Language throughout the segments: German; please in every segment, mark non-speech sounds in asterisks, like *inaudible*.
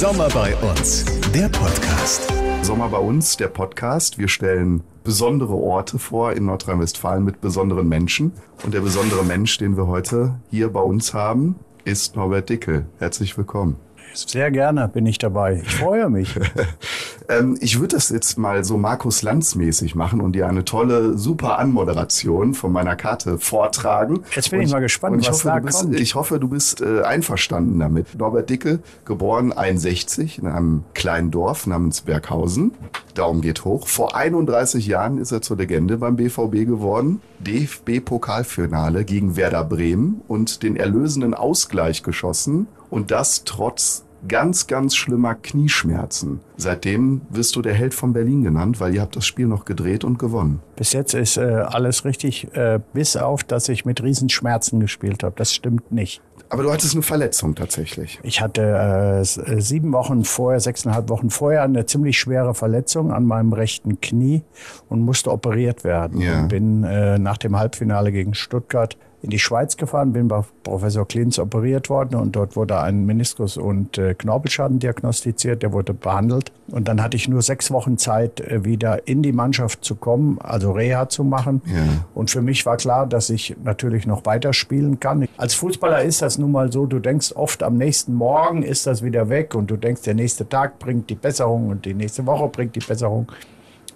Sommer bei uns, der Podcast. Sommer bei uns, der Podcast. Wir stellen besondere Orte vor in Nordrhein-Westfalen mit besonderen Menschen. Und der besondere Mensch, den wir heute hier bei uns haben, ist Norbert Dickel. Herzlich willkommen. Sehr gerne bin ich dabei. Ich freue mich. *laughs* ähm, ich würde das jetzt mal so Markus Lanz mäßig machen und dir eine tolle, super Anmoderation von meiner Karte vortragen. Jetzt bin und ich mal gespannt, ich was hoffe, da bist, kommt. Ich hoffe, du bist äh, einverstanden damit. Norbert Dicke, geboren 61 in einem kleinen Dorf namens Berghausen. Daumen geht hoch. Vor 31 Jahren ist er zur Legende beim BVB geworden. DFB-Pokalfinale gegen Werder Bremen und den erlösenden Ausgleich geschossen. Und das trotz ganz, ganz schlimmer Knieschmerzen. Seitdem wirst du der Held von Berlin genannt, weil ihr habt das Spiel noch gedreht und gewonnen. Bis jetzt ist äh, alles richtig, äh, bis auf, dass ich mit Riesenschmerzen gespielt habe. Das stimmt nicht. Aber du hattest eine Verletzung tatsächlich. Ich hatte äh, äh, sieben Wochen vorher, sechseinhalb Wochen vorher eine ziemlich schwere Verletzung an meinem rechten Knie und musste operiert werden. Ja. Und bin äh, nach dem Halbfinale gegen Stuttgart in die Schweiz gefahren, bin bei Professor Klinz operiert worden und dort wurde ein Meniskus- und äh, Knorpelschaden diagnostiziert, der wurde behandelt. Und dann hatte ich nur sechs Wochen Zeit, äh, wieder in die Mannschaft zu kommen, also Reha zu machen. Ja. Und für mich war klar, dass ich natürlich noch weiterspielen kann. Als Fußballer ist das nun mal so, du denkst oft am nächsten Morgen ist das wieder weg und du denkst, der nächste Tag bringt die Besserung und die nächste Woche bringt die Besserung.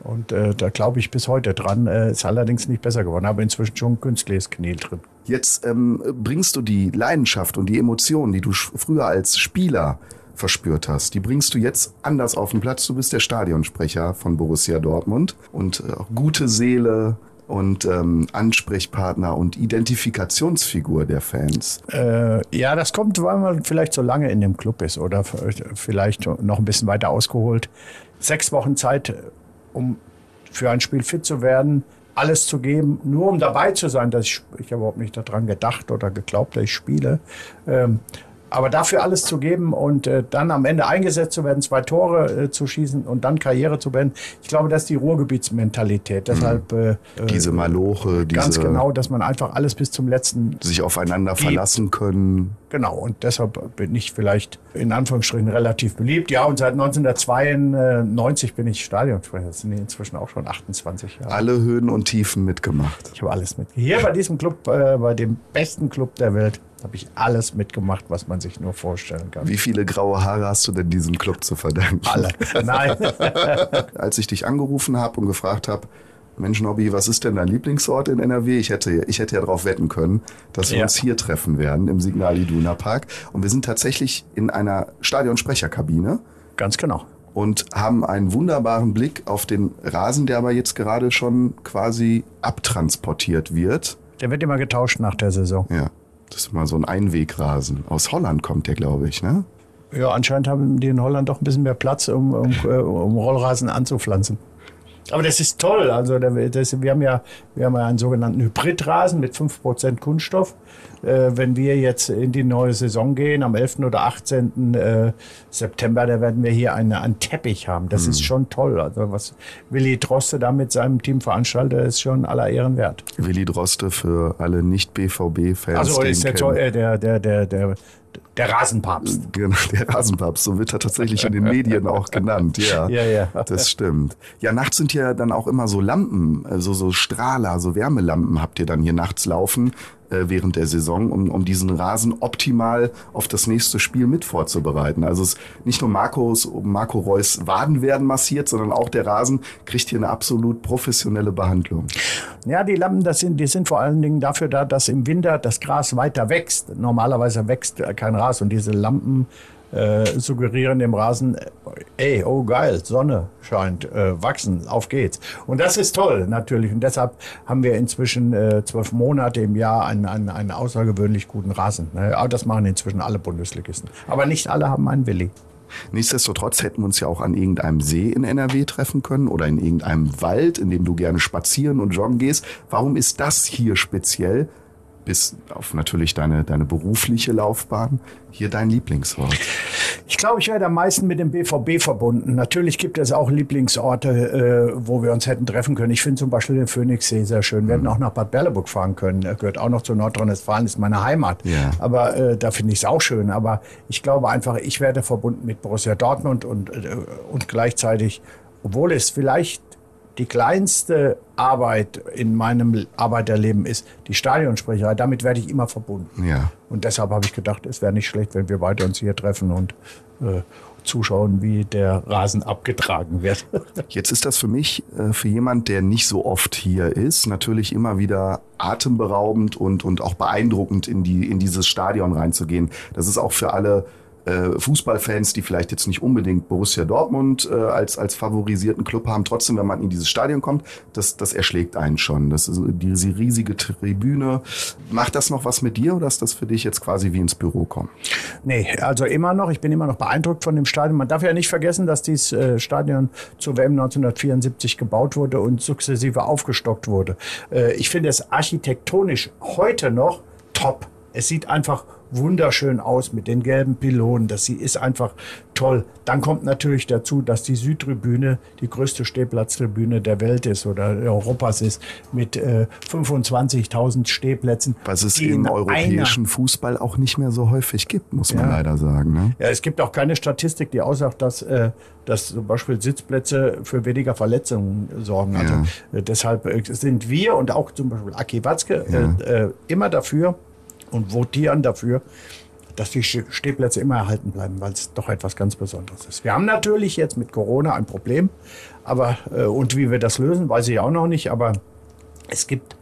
Und äh, da glaube ich bis heute dran. Äh, ist allerdings nicht besser geworden. Aber inzwischen schon ein künstliches Knie drin. Jetzt ähm, bringst du die Leidenschaft und die Emotionen, die du früher als Spieler verspürt hast, die bringst du jetzt anders auf den Platz. Du bist der Stadionsprecher von Borussia Dortmund und äh, auch gute Seele und ähm, Ansprechpartner und Identifikationsfigur der Fans. Äh, ja, das kommt, weil man vielleicht so lange in dem Club ist oder vielleicht noch ein bisschen weiter ausgeholt. Sechs Wochen Zeit, um für ein Spiel fit zu werden, alles zu geben, nur um dabei zu sein. Dass ich, ich habe überhaupt nicht daran gedacht oder geglaubt, dass ich spiele. Ähm, aber dafür alles zu geben und äh, dann am Ende eingesetzt zu werden, zwei Tore äh, zu schießen und dann Karriere zu beenden, ich glaube, das ist die Ruhrgebietsmentalität. Deshalb äh, diese Maloche, diese ganz genau, dass man einfach alles bis zum letzten sich aufeinander verlassen können. Genau, und deshalb bin ich vielleicht in Anführungsstrichen relativ beliebt. Ja, und seit 1992 bin ich Stadionsprecher. Das sind inzwischen auch schon 28 Jahre. Alle Höhen und Tiefen mitgemacht. Ich habe alles mit. Hier bei diesem Club, äh, bei dem besten Club der Welt, habe ich alles mitgemacht, was man sich nur vorstellen kann. Wie viele graue Haare hast du denn diesem Club zu verdanken? Alle. Nein. *laughs* Als ich dich angerufen habe und gefragt habe, Mensch, Nobby, was ist denn dein Lieblingsort in NRW? Ich hätte, ich hätte ja darauf wetten können, dass wir Ja. uns hier treffen werden im Signal Iduna Park. Und wir sind tatsächlich in einer Stadionsprecherkabine Ganz genau. und haben einen wunderbaren Blick auf den Rasen, der aber jetzt gerade schon quasi abtransportiert wird. Der wird immer getauscht nach der Saison. Ja, das ist mal so ein Einwegrasen. Aus Holland kommt der, glaube ich, ne? Ja, anscheinend haben die in Holland doch ein bisschen mehr Platz, um, um, äh, um Rollrasen anzupflanzen. Aber das ist toll. Also das, wir, haben ja, wir haben ja einen sogenannten Hybridrasen mit 5% Kunststoff. Äh, wenn wir jetzt in die neue Saison gehen, am 11. oder 18. Äh, September, da werden wir hier eine, einen Teppich haben. Das ist schon toll. Also was Willi Droste da mit seinem Team veranstaltet, ist schon aller Ehren wert. Willi Droste für alle Nicht-BVB-Fans. Also ist der, äh, der, der, der, der, der Rasenpapst. Genau, der Rasenpapst, so wird er tatsächlich in den Medien auch genannt, ja. Ja, ja. Das stimmt. Ja, nachts sind ja dann auch immer so Lampen, also so Strahler, so Wärmelampen habt ihr dann hier nachts laufen äh, während der Saison, um, um diesen Rasen optimal auf das nächste Spiel mit vorzubereiten. Also es nicht nur Marcos, Marco Reus Waden werden massiert, sondern auch der Rasen kriegt hier eine absolut professionelle Behandlung. Ja, die Lampen, das sind, die sind vor allen Dingen dafür da, dass im Winter das Gras weiter wächst. Normalerweise wächst kein Gras und diese Lampen äh, suggerieren dem Rasen, ey, oh geil, Sonne scheint, äh, wachsen, auf geht's. Und das ist toll, natürlich. Und deshalb haben wir inzwischen äh, zwölf Monate im Jahr einen, einen, einen außergewöhnlich guten Rasen. Ne? Das machen inzwischen alle Bundesligisten. Aber nicht alle haben einen Willi. Nichtsdestotrotz hätten wir uns ja auch an irgendeinem See in NRW treffen können oder in irgendeinem Wald, in dem du gerne spazieren und joggen gehst. Warum ist das hier speziell, bis auf natürlich deine, deine berufliche Laufbahn, hier dein Lieblingsort? Ich glaube, ich werde am meisten mit dem BVB verbunden. Natürlich gibt es auch Lieblingsorte, äh, wo wir uns hätten treffen können. Ich finde zum Beispiel den Phoenixsee sehr schön. Wir hätten auch nach Bad Berleburg fahren können. Er gehört auch noch zu Nordrhein-Westfalen, ist meine Heimat. Ja. Aber äh, da finde ich es auch schön. Aber ich glaube einfach, ich werde verbunden mit Borussia Dortmund und, äh, und gleichzeitig, obwohl es vielleicht die kleinste Arbeit in meinem Arbeiterleben ist die Stadionsprecherei. Damit werde ich immer verbunden. Ja. Und deshalb habe ich gedacht, es wäre nicht schlecht, wenn wir beide uns hier treffen und äh, zuschauen, wie der Rasen abgetragen wird. *laughs* Jetzt ist das für mich, äh, für jemand, der nicht so oft hier ist, natürlich immer wieder atemberaubend und, und auch beeindruckend, in, die, in dieses Stadion reinzugehen. Das ist auch für alle äh, Fußballfans, die vielleicht jetzt nicht unbedingt Borussia Dortmund äh, als, als favorisierten Club haben, trotzdem, wenn man in dieses Stadion kommt, das, das erschlägt einen schon. Das ist diese riesige Tribüne. Macht das noch was mit dir oder ist das für dich jetzt quasi wie ins Büro kommen? Nee, also immer noch. Ich bin immer noch beeindruckt von dem Stadion. Man darf ja nicht vergessen, dass dieses äh, Stadion zur WM 1974 gebaut wurde und sukzessive aufgestockt wurde. Äh, ich finde es architektonisch heute noch top. Es sieht einfach wunderschön aus mit den gelben Pylonen. Das ist einfach toll. Dann kommt natürlich dazu, dass die Südtribüne die größte Stehplatztribüne der Welt ist oder Europas ist mit äh, 25.000 Stehplätzen. Was es im europäischen Fußball auch nicht mehr so häufig gibt, muss man Ja. leider sagen. Ne? Ja, es gibt auch keine Statistik, die aussagt, dass, äh, dass zum Beispiel Sitzplätze für weniger Verletzungen sorgen. Also äh, deshalb äh, sind wir und auch zum Beispiel Aki Watzke äh, äh, immer dafür und votieren dafür, dass die Ste- Stehplätze immer erhalten bleiben, weil es doch etwas ganz Besonderes ist. Wir haben natürlich jetzt mit Corona ein Problem, aber äh, und wie wir das lösen, weiß ich auch noch nicht, aber es gibt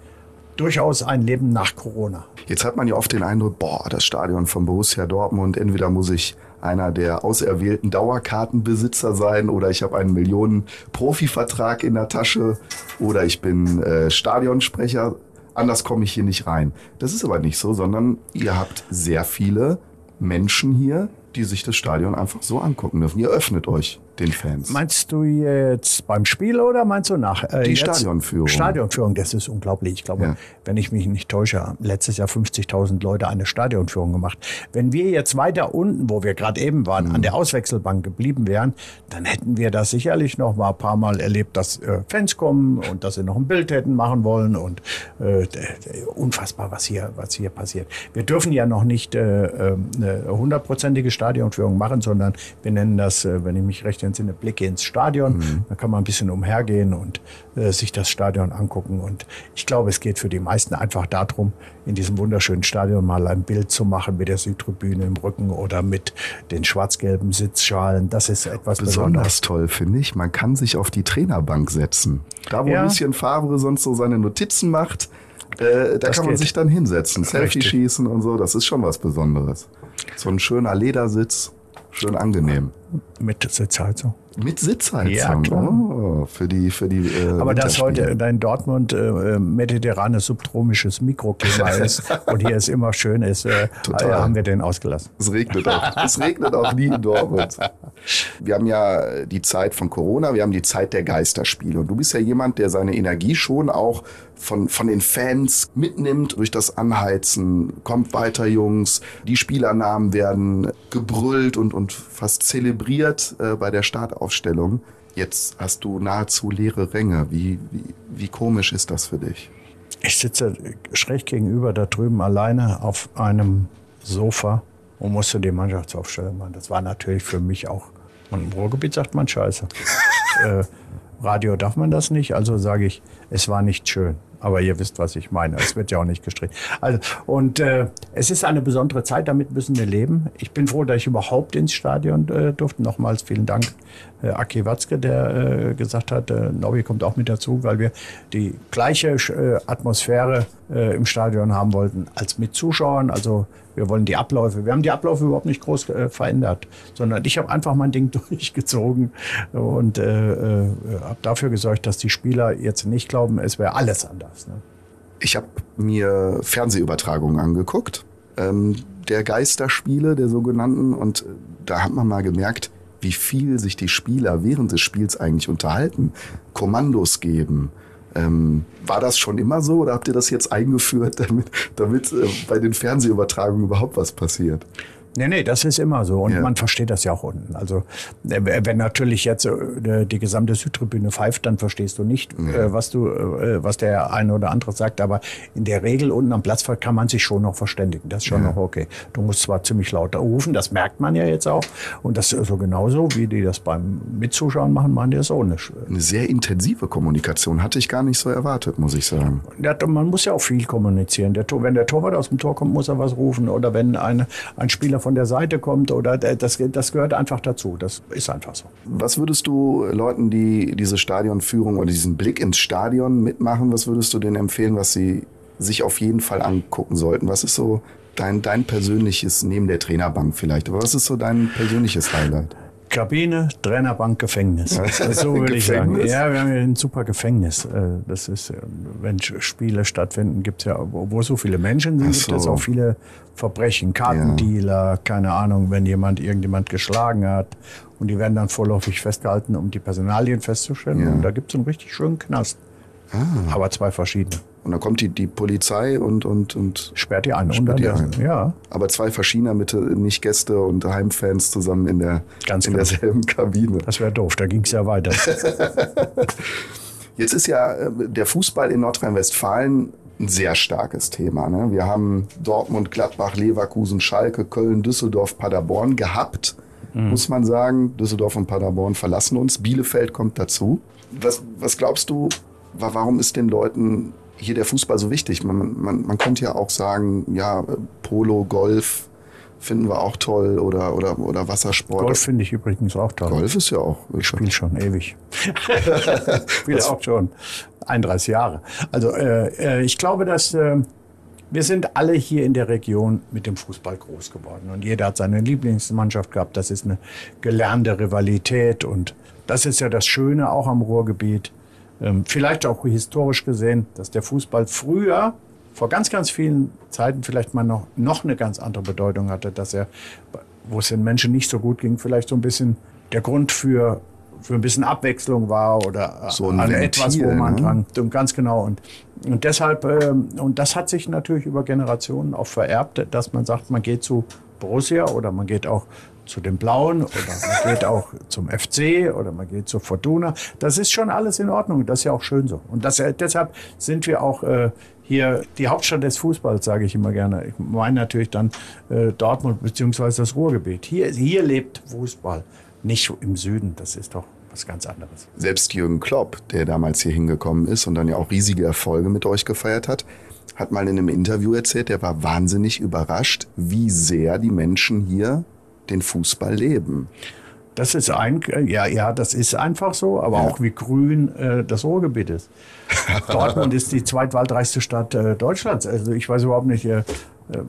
durchaus ein Leben nach Corona. Jetzt hat man ja oft den Eindruck, boah, das Stadion von Borussia Dortmund, entweder muss ich einer der auserwählten Dauerkartenbesitzer sein oder ich habe einen Millionen Profivertrag in der Tasche oder ich bin äh, Stadionsprecher. Anders komme ich hier nicht rein. Das ist aber nicht so, sondern ihr habt sehr viele Menschen hier, die sich das Stadion einfach so angucken dürfen. Ihr öffnet euch den Fans. Meinst du jetzt beim Spiel oder meinst du nach? Äh, Die? Stadionführung. Stadionführung, das ist unglaublich. Ich glaube, Ja. wenn ich mich nicht täusche, haben letztes Jahr 50.000 Leute eine Stadionführung gemacht. Wenn wir jetzt weiter unten, wo wir gerade eben waren, Mhm. an der Auswechselbank geblieben wären, dann hätten wir das sicherlich noch mal ein paar Mal erlebt, dass äh, Fans kommen und dass sie noch ein Bild hätten machen wollen und äh, unfassbar, was hier, was hier passiert. Wir dürfen ja noch nicht äh, äh, eine hundertprozentige Stadionführung machen, sondern wir nennen das, äh, wenn ich mich recht entsinne, Blicke ins Stadion. Da kann man ein bisschen umhergehen und äh, sich das Stadion angucken. Und ich glaube, es geht für die meisten einfach darum, in diesem wunderschönen Stadion mal ein Bild zu machen mit der Südtribüne im Rücken oder mit den schwarz-gelben Sitzschalen. Das ist etwas Besonderes. Besonders toll finde ich, man kann sich auf die Trainerbank setzen. Da, wo Ja. Lucien Favre sonst so seine Notizen macht, äh, da Das kann man geht. sich dann hinsetzen, Selfie schießen und so. Das ist schon was Besonderes. So ein schöner Ledersitz, schön angenehm. Mit Sitzheizung. Mit Sitzheizung. Ja, klar. Oh, für die, für die. Äh, Aber das Winterspiele. heute in Dortmund äh, mediterranes subtropisches Mikroklima *laughs* ist und hier es immer schön ist, äh, Total. äh, haben wir den ausgelassen. Es regnet auch. Es regnet auch nie in Dortmund. Wir haben ja die Zeit von Corona, wir haben die Zeit der Geisterspiele. Und du bist ja jemand, der seine Energie schon auch von, von den Fans mitnimmt durch das Anheizen. Kommt weiter, Jungs. Die Spielernamen werden gebrüllt und, und fast zelebriert äh, bei der Startaufstellung. Jetzt hast du nahezu leere Ränge. Wie, wie, wie komisch ist das für dich? Ich sitze schräg gegenüber da drüben alleine auf einem Sofa und musste die Mannschaftsaufstellung machen. Das war natürlich für mich auch, und im Ruhrgebiet sagt man Scheiße. *laughs* äh, Radio darf man das nicht, also sage ich, es war nicht schön. Aber ihr wisst, was ich meine. Es wird ja auch nicht gestritten. Also, und äh, es ist eine besondere Zeit, damit müssen wir leben. Ich bin froh, dass ich überhaupt ins Stadion äh, durfte. Nochmals vielen Dank, äh, Aki Watzke, der äh, gesagt hat, äh, Nobby kommt auch mit dazu, weil wir die gleiche äh, Atmosphäre äh, im Stadion haben wollten als mit Zuschauern. Also wir wollen die Abläufe. Wir haben die Abläufe überhaupt nicht groß äh, verändert, sondern ich habe einfach mein Ding *laughs* durchgezogen und äh, äh, habe dafür gesorgt, dass die Spieler jetzt nicht glauben, es wäre alles anders. Ne? Ich habe mir Fernsehübertragungen angeguckt, ähm, der Geisterspiele, der sogenannten, und äh, da hat man mal gemerkt, wie viel sich die Spieler während des Spiels eigentlich unterhalten, Kommandos geben. Ähm, war das schon immer so oder habt ihr das jetzt eingeführt, *laughs* damit, damit äh, bei den Fernsehübertragungen überhaupt was passiert? Nee, nee, das ist immer so. Und Ja. man versteht das ja auch unten. Also, äh, wenn natürlich jetzt äh, die gesamte Südtribüne pfeift, dann verstehst du nicht, äh, was du, was der eine oder andere sagt. Aber in der Regel unten am Platz kann man sich schon noch verständigen. Das ist schon noch okay. Du musst zwar ziemlich laut rufen, das merkt man ja jetzt auch. Und das ist so genauso, wie die das beim Mitzuschauen machen, machen die das auch nicht. Eine sehr intensive Kommunikation hatte ich gar nicht so erwartet, muss ich sagen. Ja, man muss ja auch viel kommunizieren. Der, Tor- wenn der Torwart aus dem Tor kommt, muss er was rufen. Oder wenn ein, ein Spieler von der Seite kommt. Oder der- das, das gehört einfach dazu. Das ist einfach so. Was würdest du Leuten, die diese Stadionführung oder diesen Blick ins Stadion mitmachen, was würdest du denen empfehlen, was sie sich auf jeden Fall angucken sollten? Was ist so dein, dein persönliches, neben der Trainerbank vielleicht, aber was ist so dein persönliches Highlight? Kabine, Trainerbank, Gefängnis. So würde ich sagen. Ja, wir haben ja ein super Gefängnis. Äh, Das ist, äh, wenn Spiele stattfinden, gibt es ja, wo so viele Menschen sind, Ach gibt es so. auch viele Verbrechen. Kartendealer, keine Ahnung, wenn jemand irgendjemand geschlagen hat. Und die werden dann vorläufig festgehalten, um die Personalien festzustellen. Ja. Ah. Und da gibt es einen richtig schönen Knast. Aber zwei verschiedene. Und dann kommt die, die Polizei und, und, und Sperrt die ein. Sperrt und die ein. Ja, aber zwei verschiedener mit nicht Gäste und Heimfans zusammen in der Ganz in genau. derselben Kabine. das wäre doof. Da ging es ja weiter. *laughs* Jetzt ist ja äh, der Fußball in Nordrhein-Westfalen ein sehr starkes Thema. Ne? Wir haben Dortmund, Gladbach, Leverkusen, Schalke, Köln, Düsseldorf, Paderborn gehabt, muss man sagen. Düsseldorf und Paderborn verlassen uns. Bielefeld kommt dazu. Was, was glaubst du, wa- warum ist den Leuten hier der Fußball so wichtig? Man, man, man könnte ja auch sagen, ja, Polo, Golf finden wir auch toll oder, oder, oder Wassersport. Golf finde ich übrigens auch toll. Golf ist ja auch. Ich spiele schon ewig. *laughs* Spiele auch schon 31 Jahre. Also äh, äh, ich glaube, dass äh, wir sind alle hier in der Region mit dem Fußball groß geworden und jeder hat seine Lieblingsmannschaft gehabt. Das ist eine gelernte Rivalität und das ist ja das Schöne auch am Ruhrgebiet. Ähm, vielleicht auch historisch gesehen, dass der Fußball früher vor ganz, ganz vielen Zeiten vielleicht mal noch, noch eine ganz andere Bedeutung hatte, dass er, wo es den Menschen nicht so gut ging, vielleicht so ein bisschen der Grund für, für ein bisschen Abwechslung war oder So an Ventil, etwas, wo man ne? dran, und ganz genau. Und, und deshalb, ähm, und das hat sich natürlich über Generationen auch vererbt, dass man sagt, man geht zu Borussia oder man geht auch zu den Blauen oder man geht auch zum FC oder man geht zur Fortuna. Das ist schon alles in Ordnung. Das ist ja auch schön so. Und das, äh, deshalb sind wir auch äh, hier die Hauptstadt des Fußballs, sage ich immer gerne. Ich meine natürlich dann äh, Dortmund beziehungsweise das Ruhrgebiet. Hier, hier lebt Fußball, nicht im Süden. Das ist doch was ganz anderes. Selbst Jürgen Klopp, der damals hier hingekommen ist und dann ja auch riesige Erfolge mit euch gefeiert hat, hat mal in einem Interview erzählt, der war wahnsinnig überrascht, wie sehr die Menschen hier den Fußball leben. Das ist ein, ja, ja, das ist einfach so, aber auch wie grün äh, das Ruhrgebiet ist. *laughs* Dortmund ist die zweitwaldreichste Stadt äh, Deutschlands. Also ich weiß überhaupt nicht, äh,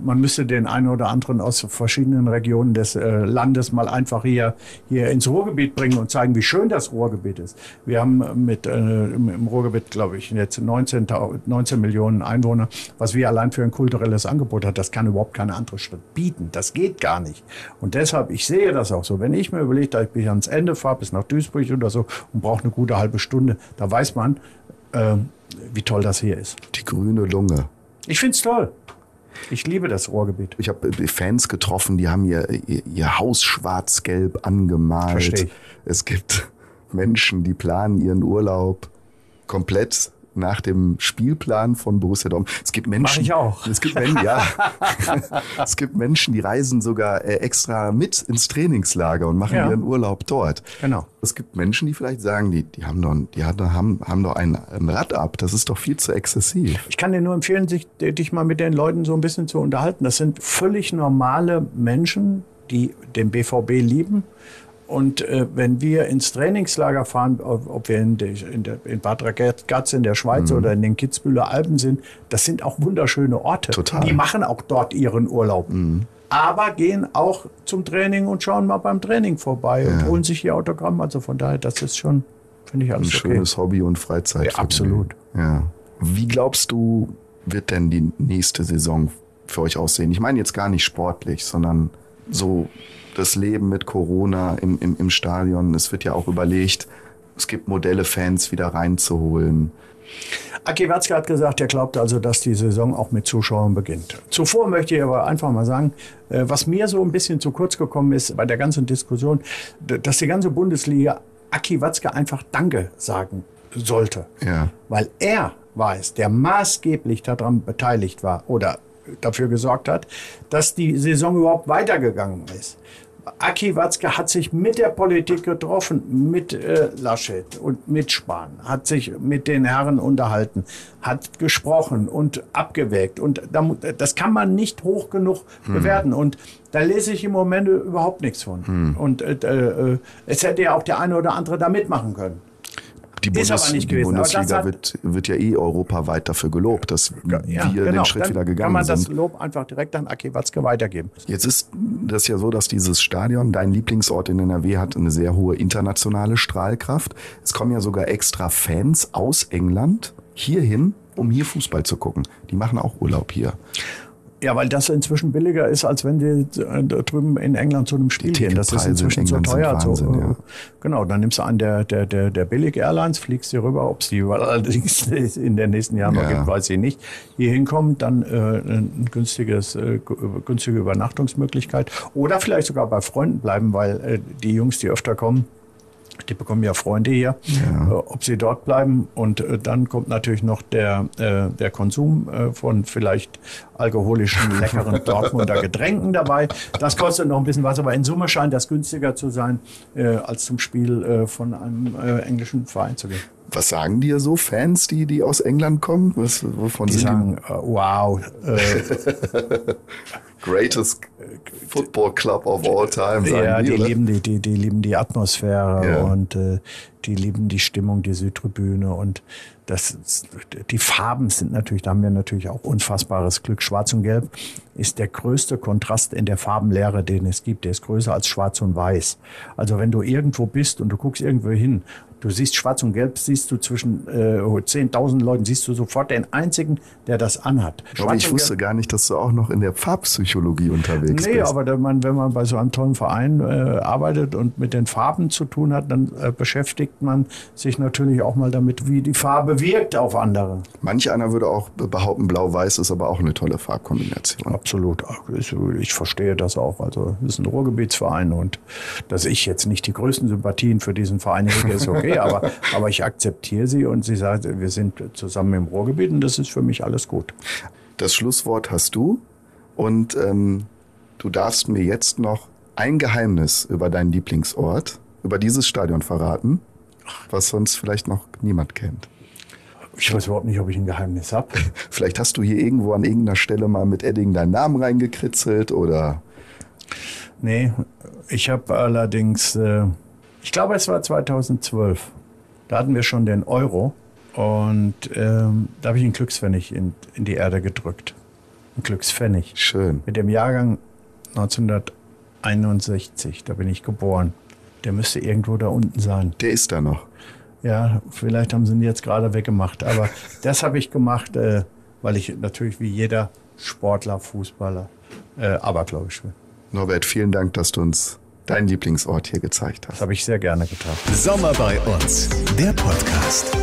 man müsste den einen oder anderen aus verschiedenen Regionen des äh, Landes mal einfach hier, hier ins Ruhrgebiet bringen und zeigen, wie schön das Ruhrgebiet ist. Wir haben mit äh, im, Ruhrgebiet, glaube ich, jetzt 19, 19 Millionen Einwohner, was wir allein für ein kulturelles Angebot hat, das kann überhaupt keine andere Stadt bieten. Das geht gar nicht. Und deshalb, ich sehe das auch so. Wenn ich mir überlege, dass ich ans Ende fahre, bis nach Duisburg oder so und brauche eine gute halbe Stunde, da weiß man, ähm, wie toll das hier ist. Die grüne Lunge. Ich find's toll. Ich liebe das Ruhrgebiet. Ich habe Fans getroffen, die haben ihr, ihr, ihr Haus schwarz-gelb angemalt. Versteh ich. Es gibt *laughs* Menschen, die planen ihren Urlaub komplett nach dem Spielplan von Borussia Dortmund. Es gibt Menschen, Mach ich auch. Es gibt Men ja. *laughs* es gibt Menschen, die reisen sogar äh, extra mit ins Trainingslager und machen Ja. ihren Urlaub dort. Genau. Es gibt Menschen, die vielleicht sagen, die, die haben doch, die haben, haben, haben doch ein, ein Rad ab. Das ist doch viel zu exzessiv. Ich kann dir nur empfehlen, sich, dich mal mit den Leuten so ein bisschen zu unterhalten. Das sind völlig normale Menschen, die den BVB lieben. Und äh, wenn wir ins Trainingslager fahren, ob, wir in, der, in, der, in Bad Ragaz in der Schweiz oder in den Kitzbüheler Alpen sind, das sind auch wunderschöne Orte. Total. Die machen auch dort ihren Urlaub. Aber gehen auch zum Training und schauen mal beim Training vorbei und holen sich ihr Autogramm. Also von daher, das ist schon, finde ich Ein alles okay. schönes Hobby und Freizeit. Ja, absolut. Ja. Wie glaubst du, wird denn die nächste Saison für euch aussehen? Ich meine jetzt gar nicht sportlich, sondern so das Leben mit Corona im, im, im Stadion. Es wird ja auch überlegt, Es gibt Modelle, Fans wieder reinzuholen. Aki Watzke hat gesagt, er glaubt also, dass die Saison auch mit Zuschauern beginnt. Zuvor möchte ich aber einfach mal sagen, äh, was mir so ein bisschen zu kurz gekommen ist bei der ganzen Diskussion, dass die ganze Bundesliga Aki Watzke einfach Danke sagen sollte. Ja. Weil er war es, der maßgeblich daran beteiligt war oder dafür gesorgt hat, dass die Saison überhaupt weitergegangen ist. Aki Watzke hat sich mit der Politik getroffen, mit äh, Laschet und mit Spahn, hat sich mit den Herren unterhalten, hat gesprochen und abgewägt. Und da, das kann man nicht hoch genug hm. bewerten. Und da lese ich im Moment überhaupt nichts von. Hm. Und äh, äh, es hätte ja auch der eine oder andere da mitmachen können. Die, Bundes die Bundesliga wird, wird ja eh europaweit dafür gelobt, dass ja, wir genau. den Schritt wieder gegangen sind. kann man das Lob einfach direkt an Aki Watzke weitergeben. Jetzt ist das ja so, dass dieses Stadion, dein Lieblingsort in NRW, hat eine sehr hohe internationale Strahlkraft. Es kommen ja sogar extra Fans aus England hierhin, um hier Fußball zu gucken. Die machen auch Urlaub hier. Ja, weil das inzwischen billiger ist, als wenn die äh, drüben in England zu einem Spiel gehen. Das ist inzwischen so teuer. Wahnsinn, so, ja. Genau, dann nimmst du an der, der, der, der Billig-Airlines, fliegst hier rüber, ob es die allerdings *laughs* in den nächsten Jahren noch gibt, weiß ich nicht. Hier hinkommt, dann äh, ein günstiges, äh, günstige Übernachtungsmöglichkeit. Oder vielleicht sogar bei Freunden bleiben, weil äh, die Jungs, die öfter kommen, die bekommen ja Freunde hier, ja. Äh, ob sie dort bleiben. Und äh, dann kommt natürlich noch der, äh, der Konsum äh, von vielleicht alkoholischen, leckeren *laughs* Dortmunder Getränken dabei. Das kostet noch ein bisschen was, aber in Summe scheint das günstiger zu sein, äh, als zum Spiel von einem englischen Verein zu gehen. Was sagen dir so Fans, die, die aus England kommen? Was, wovon die sagen, die? wow. *laughs* Greatest Football Club of all time. Sagen ja, die, die lieben die, die, die lieben die Atmosphäre ja. und äh, die lieben die Stimmung, die Südtribüne und das, die Farben sind natürlich, da haben wir natürlich auch unfassbares Glück. Schwarz und Gelb ist der größte Kontrast in der Farbenlehre, den es gibt. Der ist größer als Schwarz und Weiß. Also wenn du irgendwo bist und du guckst irgendwo hin Du siehst schwarz und gelb, siehst du zwischen äh, 10.000 Leuten, siehst du sofort den einzigen, der das anhat. aber ich wusste gar nicht, dass du auch noch in der Farbpsychologie unterwegs nee, bist. Nee, aber wenn man, wenn man bei so einem tollen Verein äh, arbeitet und mit den Farben zu tun hat, dann äh, beschäftigt man sich natürlich auch mal damit, wie die Farbe wirkt auf andere. Manch einer würde auch behaupten, blau-weiß ist aber auch eine tolle Farbkombination. Absolut. Ich verstehe das auch. Also es ist ein Ruhrgebietsverein und dass ich jetzt nicht die größten Sympathien für diesen Verein hege, ist okay. Aber, aber ich akzeptiere sie und sie sagt, wir sind zusammen im Ruhrgebiet und das ist für mich alles gut. Das Schlusswort hast du und ähm, du darfst mir jetzt noch ein Geheimnis über deinen Lieblingsort, über dieses Stadion verraten, was sonst vielleicht noch niemand kennt. Ich weiß überhaupt nicht, ob ich ein Geheimnis habe. *laughs* Vielleicht hast du hier irgendwo an irgendeiner Stelle mal mit Edding deinen Namen reingekritzelt oder? Nee, ich habe allerdings äh, ich glaube, es war 2012. Da hatten wir schon den Euro und ähm, da habe ich einen Glückspfennig in, in die Erde gedrückt. Ein Glückspfennig. Schön. Mit dem Jahrgang 1961, da bin ich geboren. Der müsste irgendwo da unten sein. Der ist da noch. Ja, vielleicht haben sie ihn jetzt gerade weggemacht. Aber *laughs* das habe ich gemacht, äh, weil ich natürlich wie jeder Sportler, Fußballer äh, abergläubisch bin. Norbert, vielen Dank, dass du uns deinen Lieblingsort hier gezeigt hast. Das habe ich sehr gerne getan. Sommer bei uns, der Podcast.